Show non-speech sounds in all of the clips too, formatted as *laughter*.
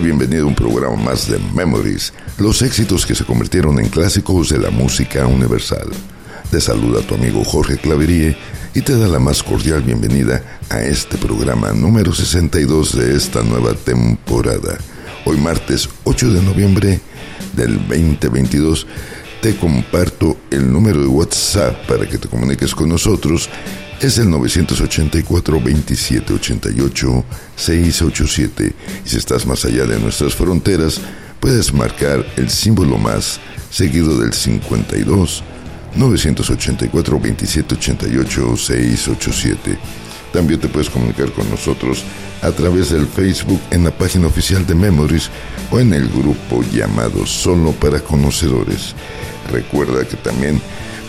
Bienvenido a un programa más de Memories, los éxitos que se convirtieron en clásicos de la música universal. Te saluda tu amigo Jorge Claverie y te da la más cordial bienvenida a este programa número 62 de esta nueva temporada. Hoy martes 8 de noviembre del 2022 te comparto el número de WhatsApp para que te comuniques con nosotros. Es el 984-2788-687. Y si estás más allá de nuestras fronteras, puedes marcar el símbolo más seguido del 52 984 2788 687. También te puedes comunicar con nosotros a través del Facebook en la página oficial de Memories o en el grupo llamado Solo para Conocedores. Recuerda que también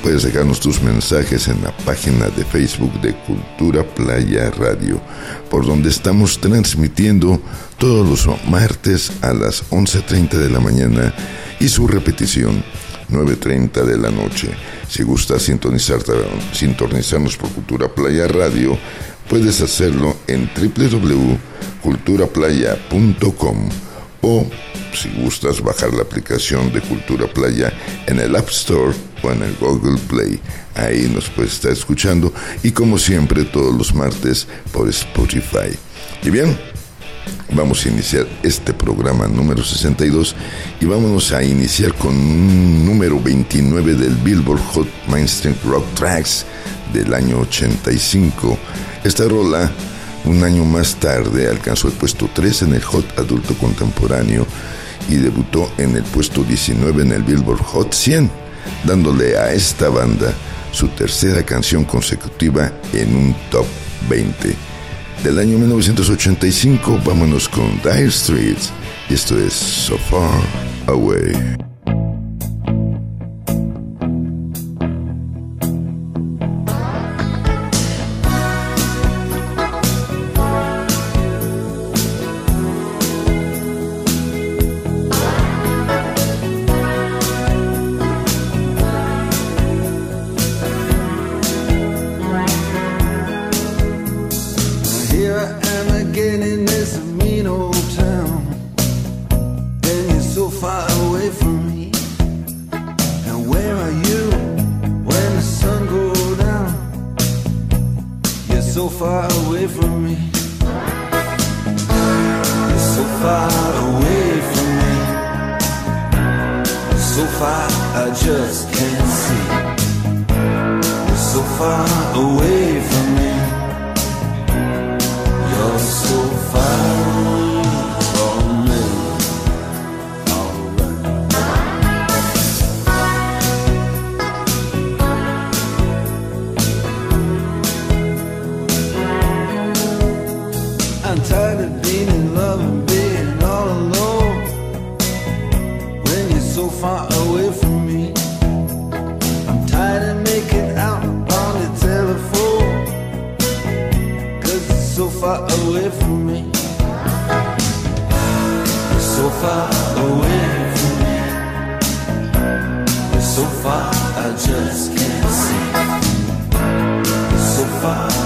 puedes dejarnos tus mensajes en la página de Facebook de Cultura Playa Radio, por donde estamos transmitiendo todos los martes a las 11.30 de la mañana y su repetición 9.30 de la noche. Si gustas sintonizarnos por Cultura Playa Radio, puedes hacerlo en www.culturaplaya.com o si gustas bajar la aplicación de Cultura Playa en el App Store o en el Google Play. Ahí nos puedes estar escuchando y como siempre todos los martes por Spotify. Y bien, vamos a iniciar este programa número 62 y vámonos a iniciar con un número 29 del Billboard Hot Mainstream Rock Tracks del año 85. Esta rola, un año más tarde, alcanzó el puesto 3 en el Hot Adulto Contemporáneo y debutó en el puesto 19 en el Billboard Hot 100, dándole a esta banda su tercera canción consecutiva en un top 20 del año 1985. Vámonos con Dire Streets. Y esto es So Far Away. I just can't see. We're so far away.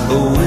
away.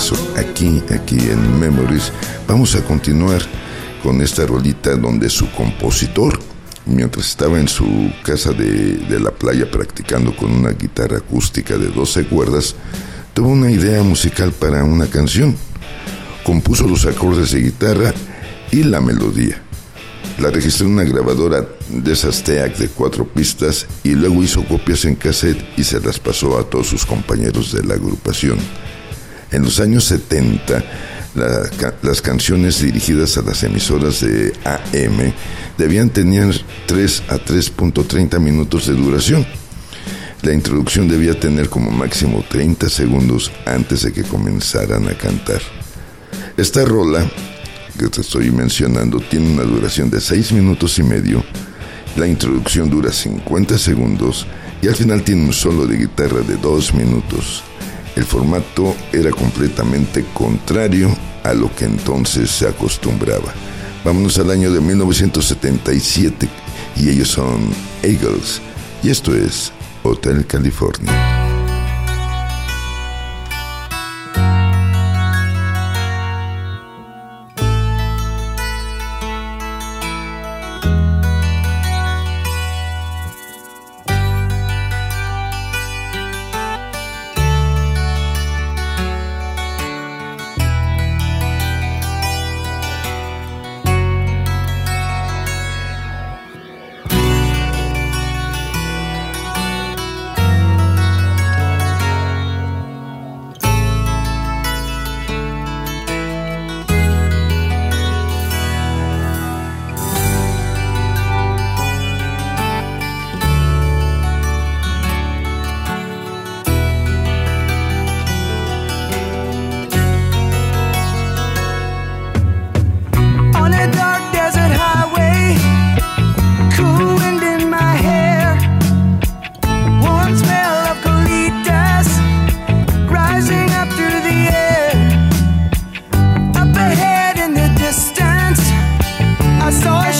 Regreso aquí, aquí en Memories. Vamos a continuar con esta rolita donde su compositor, mientras estaba en su casa de, de la playa practicando con una guitarra acústica de 12 cuerdas, tuvo una idea musical para una canción. Compuso los acordes de guitarra y la melodía. La registró en una grabadora de esas TEAC de cuatro pistas y luego hizo copias en cassette y se las pasó a todos sus compañeros de la agrupación. En los años 70, las canciones dirigidas a las emisoras de AM debían tener 3 a 3.30 minutos de duración. La introducción debía tener como máximo 30 segundos antes de que comenzaran a cantar. Esta rola que te estoy mencionando tiene una duración de 6 minutos y medio, la introducción dura 50 segundos y al final tiene un solo de guitarra de 2 minutos. El formato era completamente contrario a lo que entonces se acostumbraba. Vámonos al año de 1977 y ellos son Eagles y esto es Hotel California.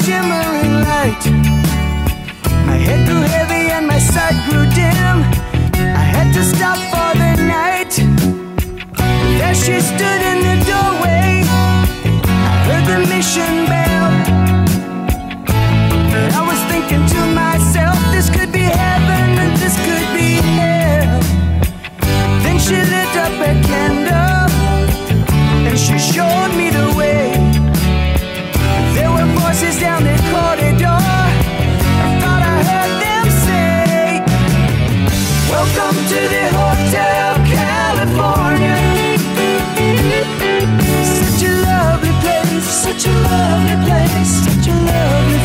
shimmering light. My head grew heavy and my sight grew dim. I had to stop for the night. There she stood in the doorway. I heard the mission bell. And I was thinking to myself, this could be heaven and this could be hell. Then she lit up a candle and she showed me the way voices down the corridor. I thought I heard them say, Welcome to the Hotel California. Such a lovely place, such a lovely place, such a lovely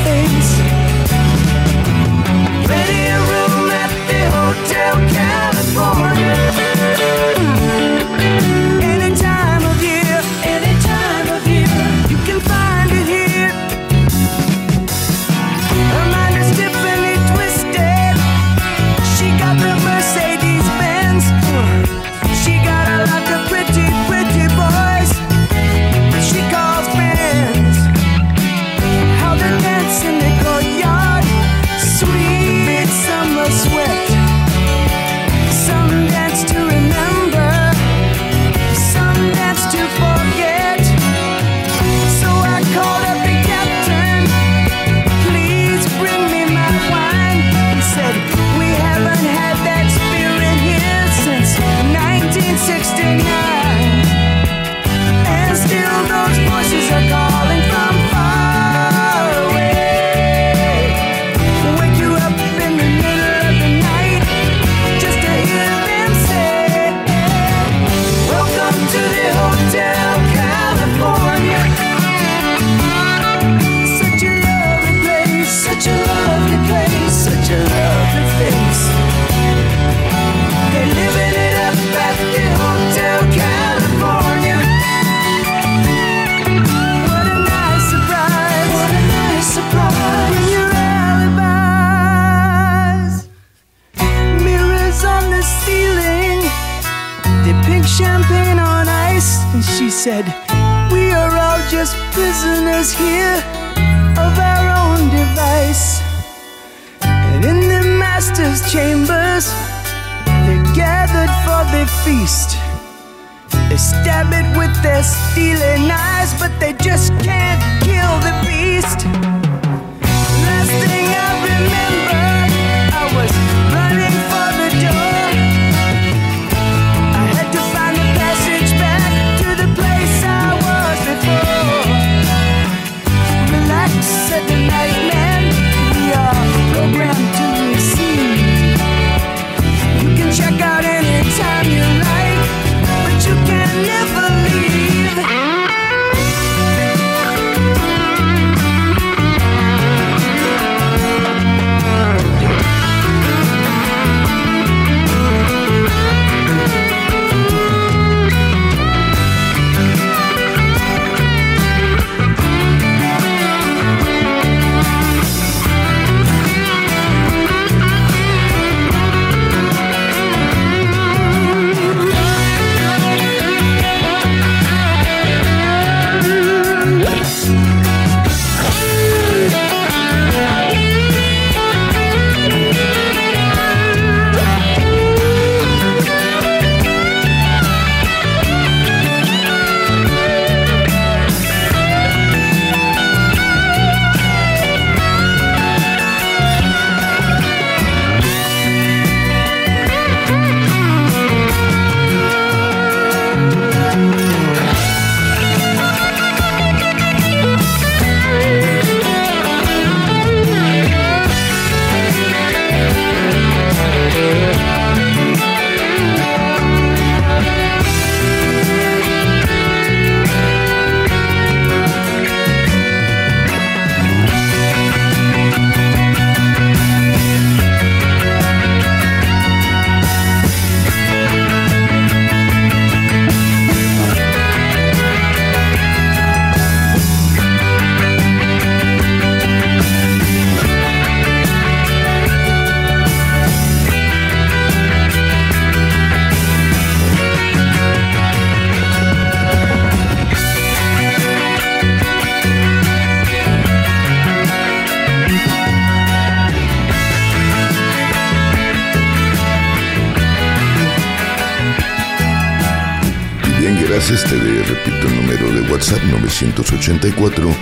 Bien, gracias. Te le repito el número de WhatsApp 984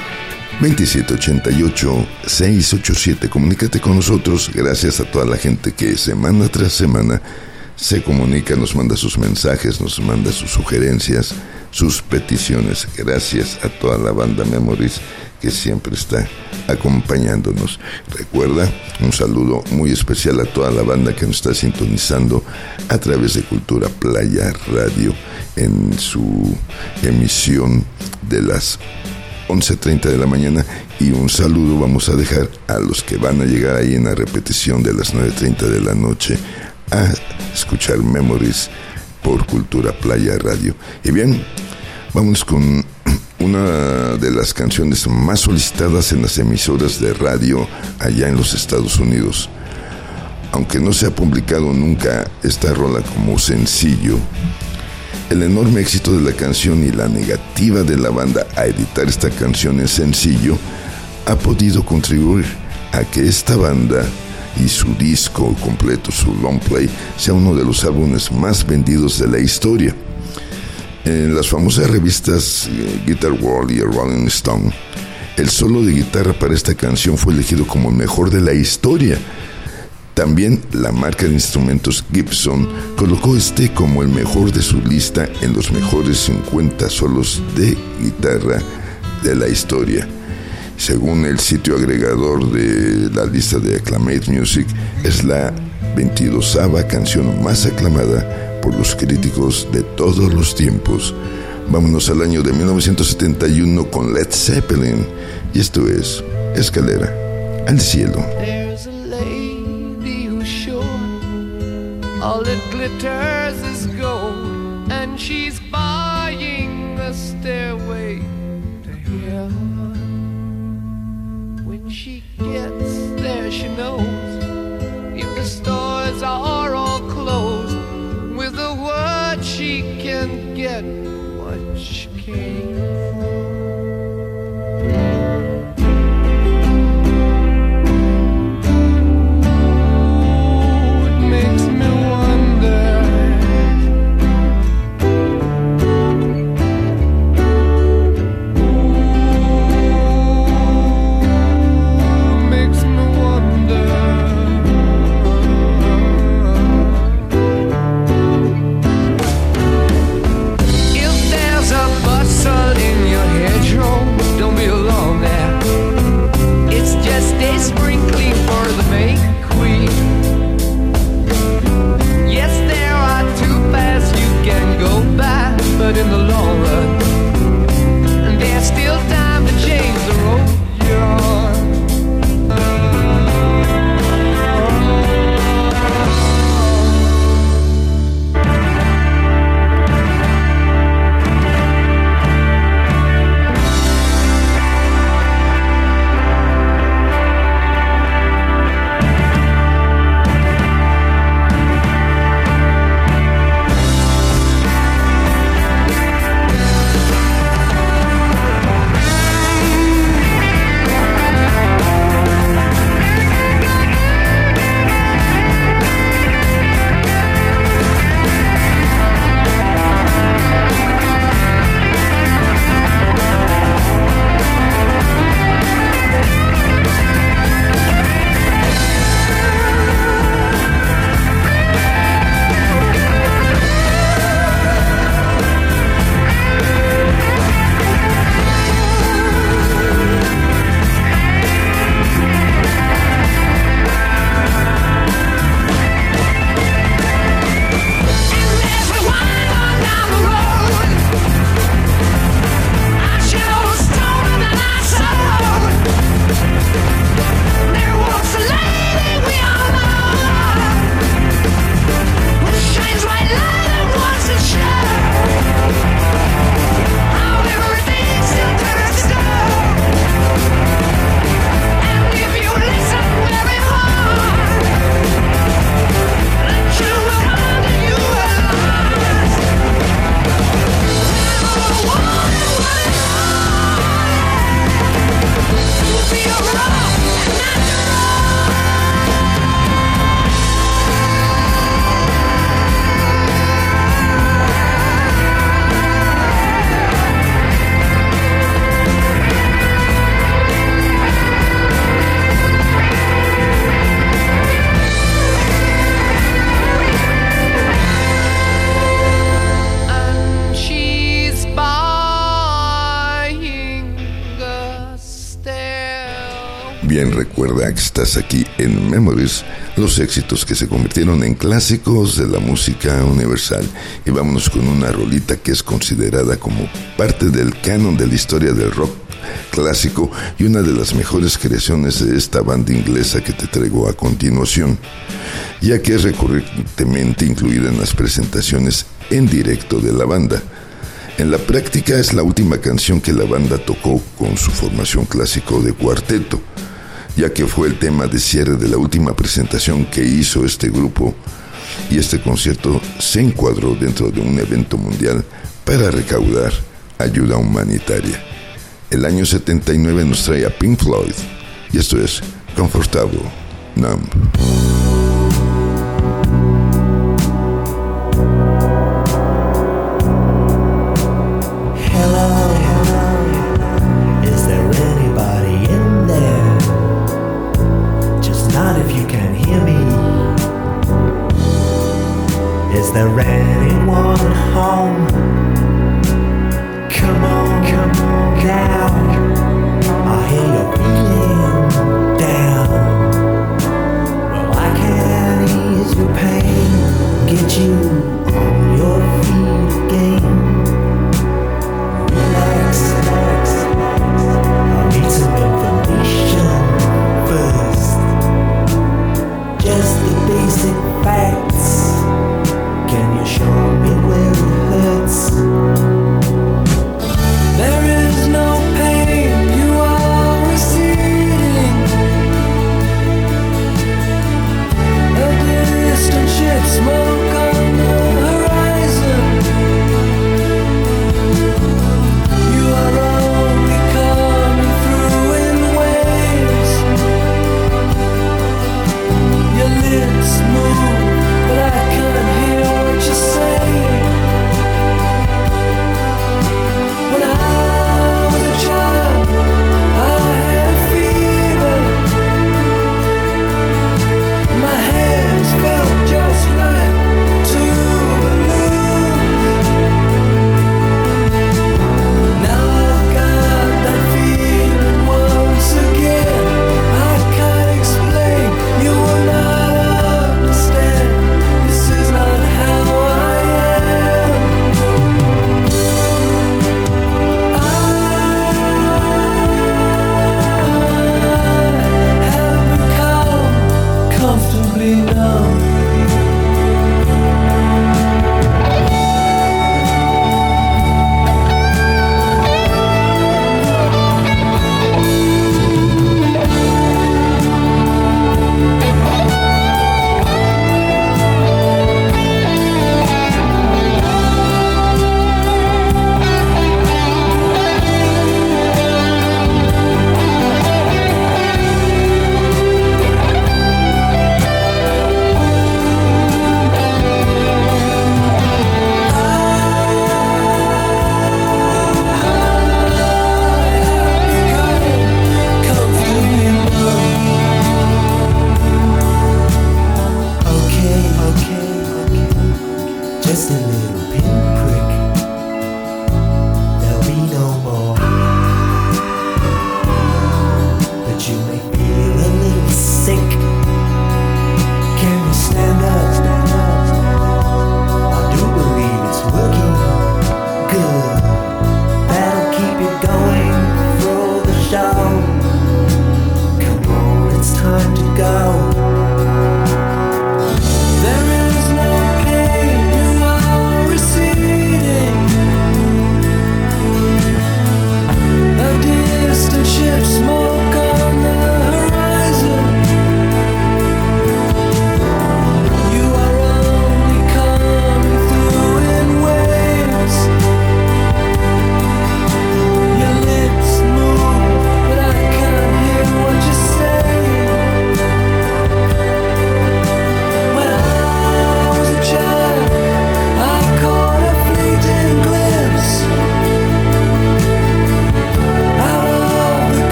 2788 687. Comunícate con nosotros. Gracias a toda la gente que semana tras semana se comunica, nos manda sus mensajes, nos manda sus sugerencias, sus peticiones. Gracias a toda la banda Memories que siempre está acompañándonos. Recuerda, un saludo muy especial a toda la banda que nos está sintonizando a través de Cultura Playa Radio en su emisión de las 11.30 de la mañana y un saludo vamos a dejar a los que van a llegar ahí en la repetición de las 9.30 de la noche a escuchar Memories por Cultura Playa Radio. Y bien, vamos con *clears throat* una de las canciones más solicitadas en las emisoras de radio allá en los Estados Unidos. Aunque no se ha publicado nunca esta rola como sencillo, el enorme éxito de la canción y la negativa de la banda a editar esta canción en sencillo ha podido contribuir a que esta banda y su disco completo, su long play, sea uno de los álbumes más vendidos de la historia. En las famosas revistas eh, Guitar World y Rolling Stone, el solo de guitarra para esta canción fue elegido como el mejor de la historia. También la marca de instrumentos Gibson colocó este como el mejor de su lista en los mejores 50 solos de guitarra de la historia. Según el sitio agregador de la lista de Acclamate Music, es la 22 canción más aclamada por los críticos de todos los tiempos. Vámonos al año de 1971 con Led Zeppelin y esto es Escalera al cielo. All that glitters is gold, and she's buying a stairway there, she knows. If the stores are all closed, with a word she can get aquí en Memories, los éxitos que se convirtieron en clásicos de la música universal. Y vámonos con una rolita que es considerada como parte del canon de la historia del rock clásico y una de las mejores creaciones de esta banda inglesa que te traigo a continuación, ya que es recurrentemente incluida en las presentaciones en directo de la banda. En la práctica es la última canción que la banda tocó con su formación clásico de cuarteto, ya que fue el tema de cierre de la última presentación que hizo este grupo y este concierto se encuadró dentro de un evento mundial para recaudar ayuda humanitaria. El año 79 nos trae a Pink Floyd y esto es Comfortable Numb. The rain.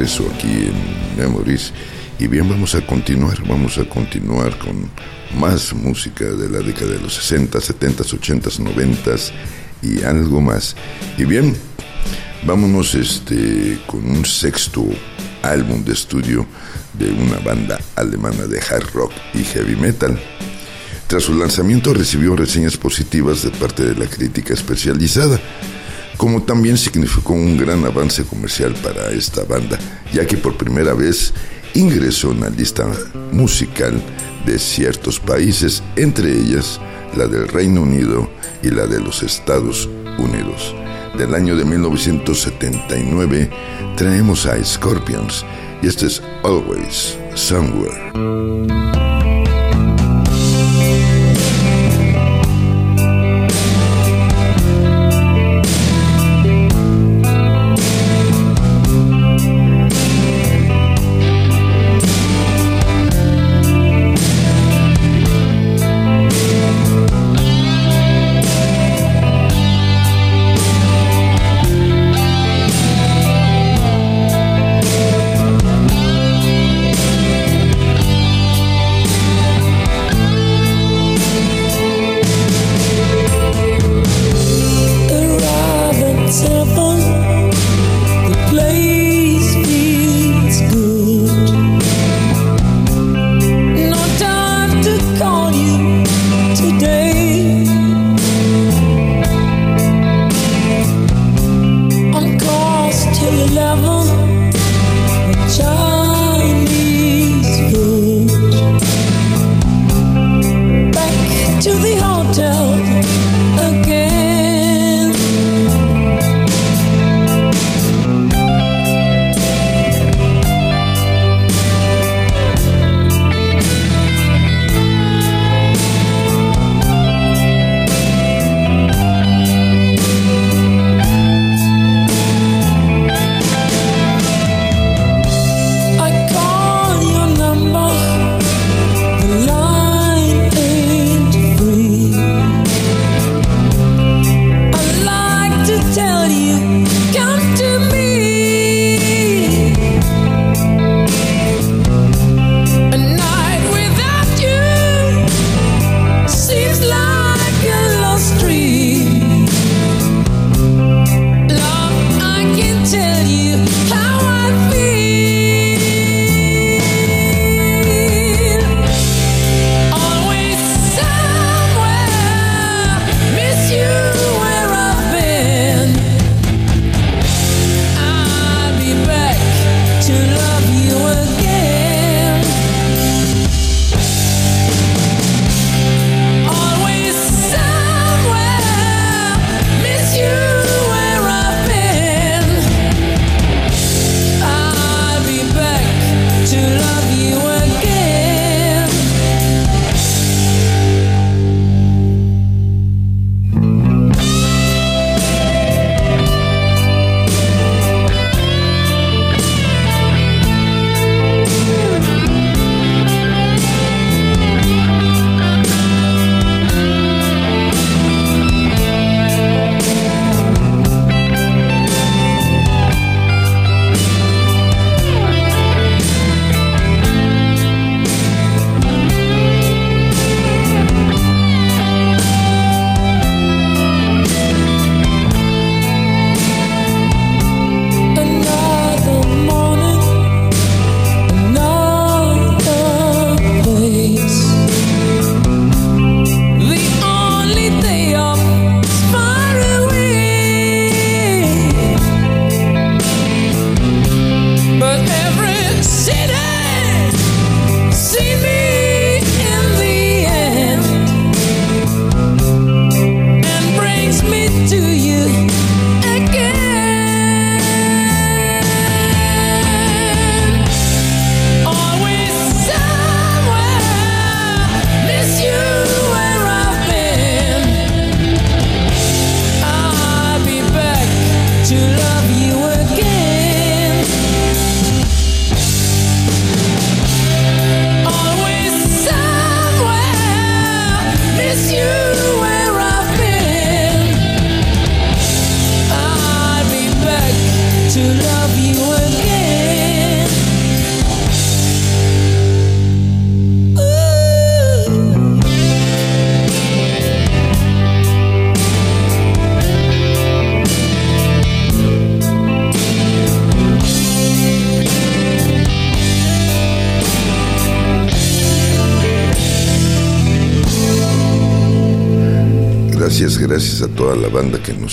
Regreso aquí en Memories. Y bien, vamos a continuar, vamos a continuar con más música de la década de los 60, 70, 80, 90 y algo más. Y bien, vámonos este, con un sexto álbum de estudio de una banda alemana de hard rock y heavy metal. Tras su lanzamiento recibió reseñas positivas de parte de la crítica especializada como también significó un gran avance comercial para esta banda, ya que por primera vez ingresó en la lista musical de ciertos países, entre ellas la del Reino Unido y la de los Estados Unidos. Del año de 1979 traemos a Scorpions y este es Always Somewhere.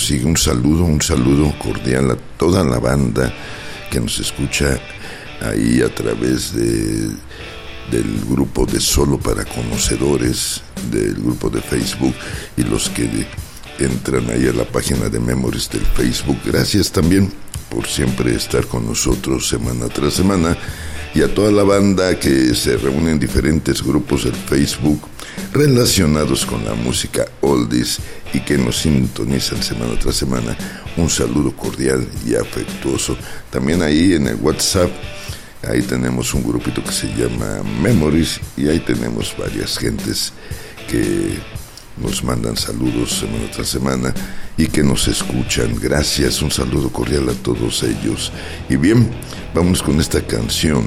Sigue. Un saludo, un saludo cordial a toda la banda que nos escucha ahí a través de, del grupo de Solo para Conocedores, del grupo de Facebook y los que entran ahí a la página de Memories del Facebook. Gracias también por siempre estar con nosotros semana tras semana y a toda la banda que se reúne en diferentes grupos del Facebook relacionados con la música oldies y que nos sintonizan semana tras semana. Un saludo cordial y afectuoso. También ahí en el WhatsApp, ahí tenemos un grupito que se llama Memories y ahí tenemos varias gentes que nos mandan saludos semana tras semana y que nos escuchan. Gracias, un saludo cordial a todos ellos. Y bien, vamos con esta canción.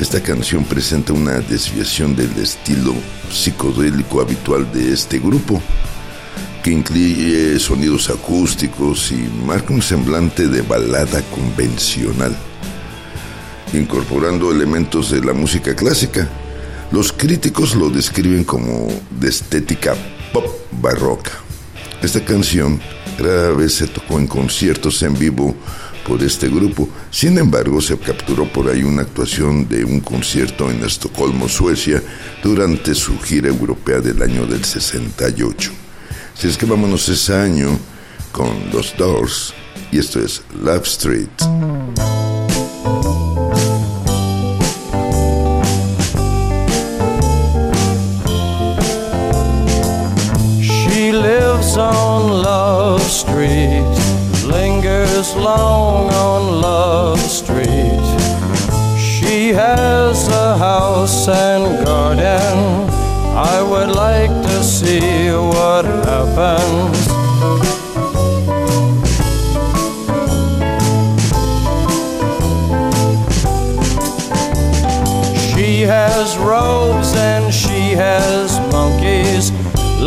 Esta canción presenta una desviación del estilo psicodélico habitual de este grupo, que incluye sonidos acústicos y marca un semblante de balada convencional, incorporando elementos de la música clásica los críticos lo describen como de estética pop barroca. Esta canción rara vez se tocó en conciertos en vivo por este grupo. Sin embargo, se capturó por ahí una actuación de un concierto en Estocolmo, Suecia, durante su gira europea del año del 68. Si es que vámonos ese año con los Doors, y esto es Love Street.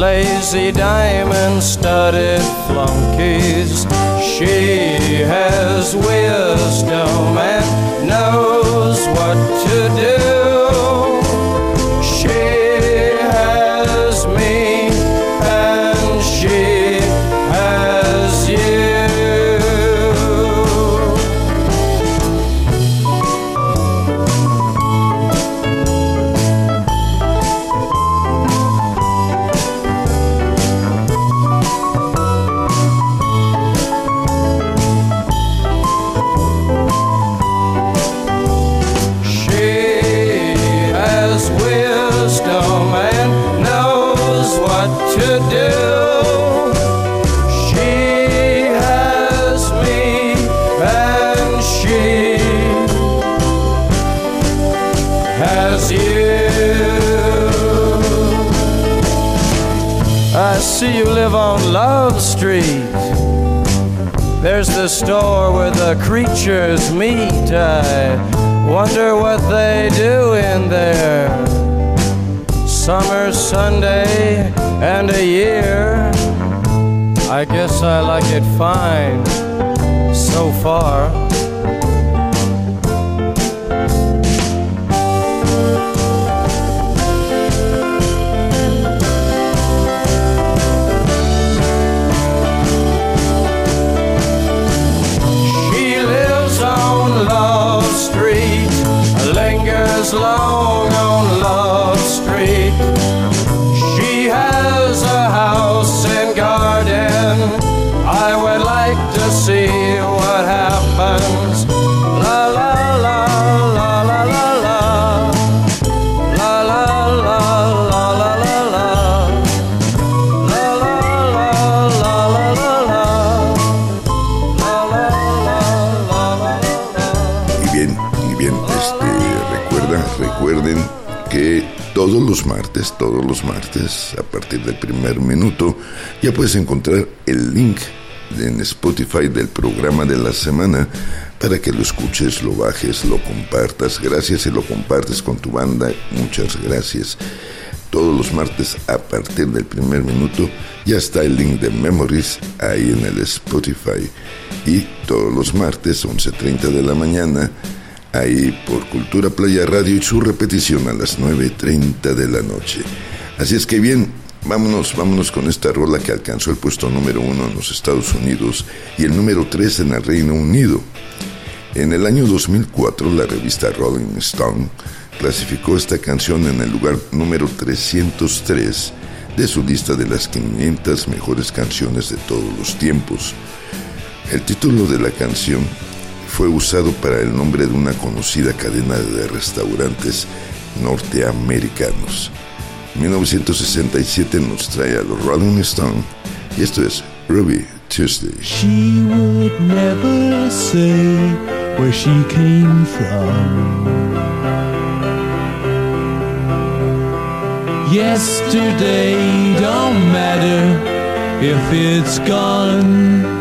Lazy diamond studded flunkies. She has wisdom and knows see you live on Love Street. There's the store where the creatures meet. I wonder what they do in there. Summer, Sunday, and a year. I guess I like it fine so far. slow. Todos los martes, a partir del primer minuto, ya puedes encontrar el link en Spotify del programa de la semana para que lo escuches, lo bajes, lo compartas. Gracias y lo compartes con tu banda. Muchas gracias. Todos los martes a partir del primer minuto ya está el link de Memories ahí en el Spotify. Y todos los martes 11.30 de la mañana ahí por Cultura Playa Radio y su repetición a las 9.30 de la noche. Así es que bien, Vámonos, vámonos con esta rola que alcanzó el puesto número uno en los Estados Unidos y el número tres en el Reino Unido. En el año 2004, la revista Rolling Stone clasificó esta canción en el lugar número 303 de su lista de las 500 mejores canciones de todos los tiempos. El título de la canción fue usado para el nombre de una conocida cadena de restaurantes norteamericanos. 1967 nos trae a los Rolling Stone y esto es Ruby Tuesday. She would never say where she came from. Yesterday don't matter if it's gone.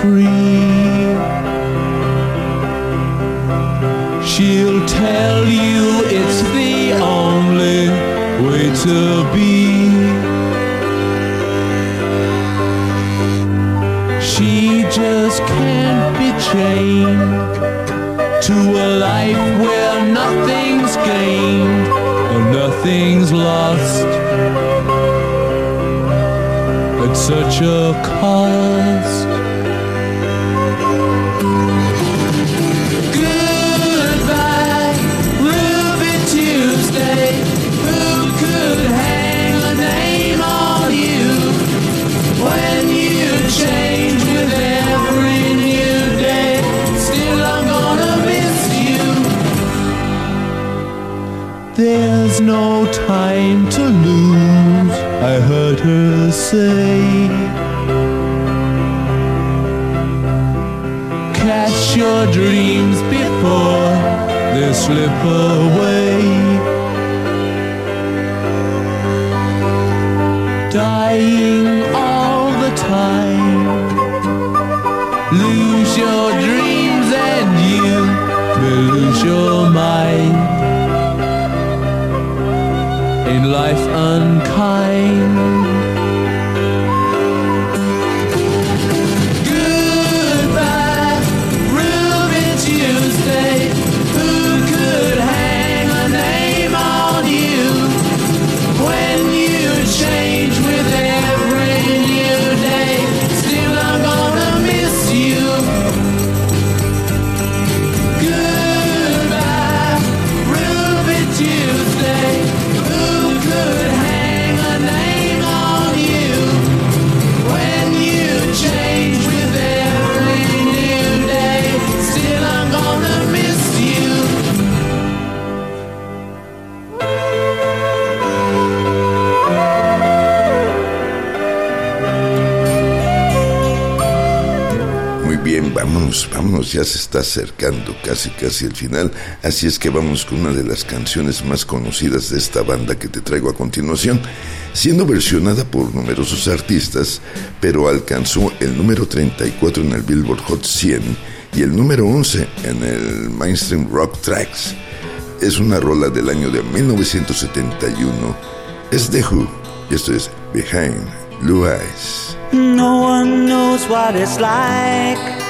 Free. Mind in life unkind. Vámonos, ya se está acercando casi casi el final, así es que vamos con una de las canciones más conocidas de esta banda que te traigo a continuación, siendo versionada por numerosos artistas, pero alcanzó el número 34 en el Billboard Hot 100 y el número 11 en el Mainstream Rock Tracks. Es una rola del año de 1971, es The Who, y esto es Behind Blue Eyes. No one knows what it's like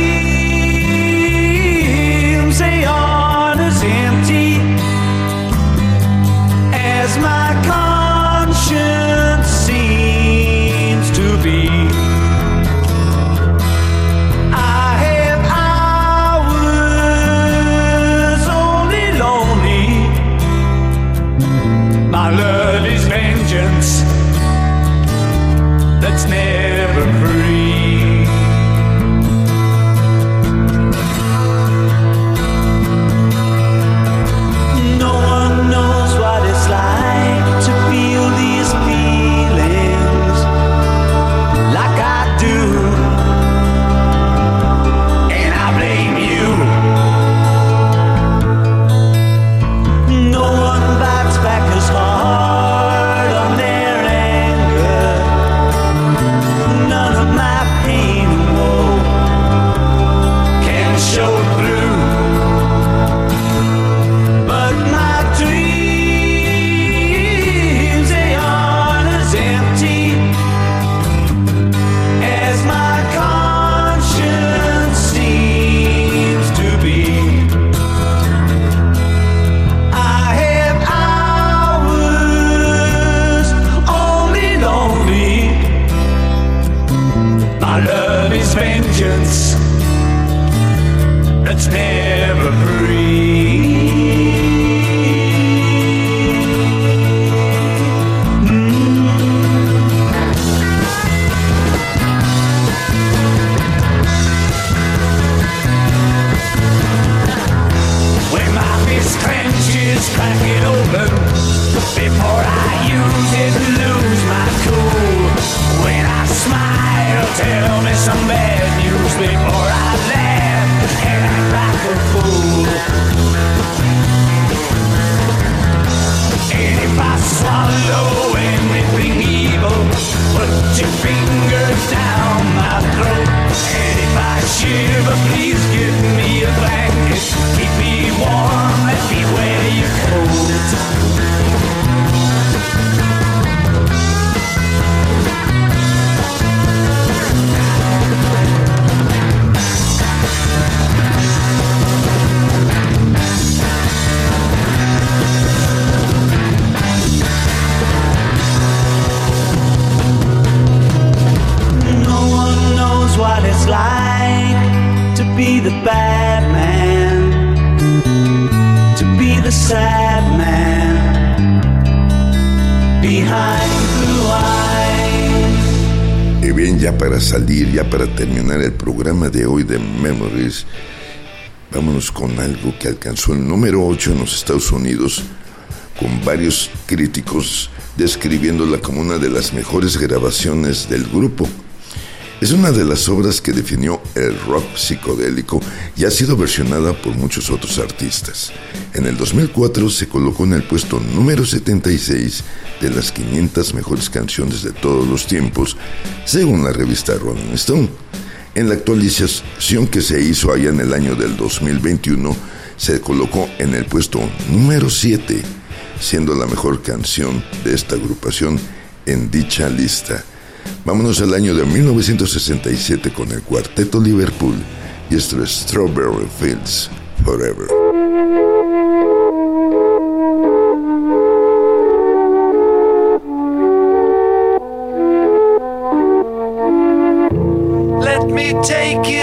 that's never free. Be the bad man, to be the sad man behind blue eyes. Y bien, ya para salir, ya para terminar el programa de hoy de Memories, vámonos con algo que alcanzó el número 8 en los Estados Unidos, con varios críticos describiéndola como una de las mejores grabaciones del grupo. Es una de las obras que definió el rock psicodélico y ha sido versionada por muchos otros artistas. En el 2004 se colocó en el puesto número 76 de las 500 mejores canciones de todos los tiempos, según la revista Rolling Stone. En la actualización que se hizo allá en el año del 2021, se colocó en el puesto número 7, siendo la mejor canción de esta agrupación en dicha lista. Vámonos al año de 1967 con el cuarteto Liverpool y esto es Strawberry Fields Forever. Take you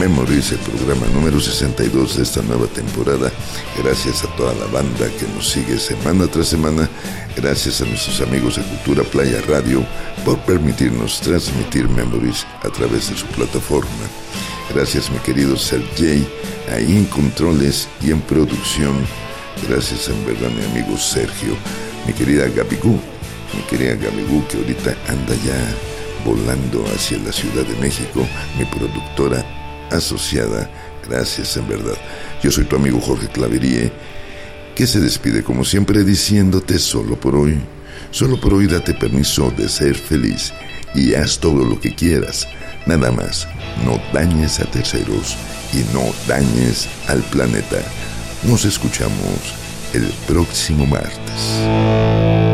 Memories, el programa número 62 de esta nueva temporada. Gracias a toda la banda que nos sigue semana tras semana. Gracias a nuestros amigos de Cultura Playa Radio por permitirnos transmitir Memories a través de su plataforma. Gracias mi querido Sergey, ahí en controles y en producción. Gracias en verdad mi amigo Sergio, mi querida Gabigú, mi querida Gabigú que ahorita anda ya volando hacia la Ciudad de México, mi productora asociada. Gracias en verdad. Yo soy tu amigo Jorge Claverie, que se despide como siempre diciéndote solo por hoy. Solo por hoy date permiso de ser feliz y haz todo lo que quieras. Nada más, no dañes a terceros y no dañes al planeta. Nos escuchamos el próximo martes.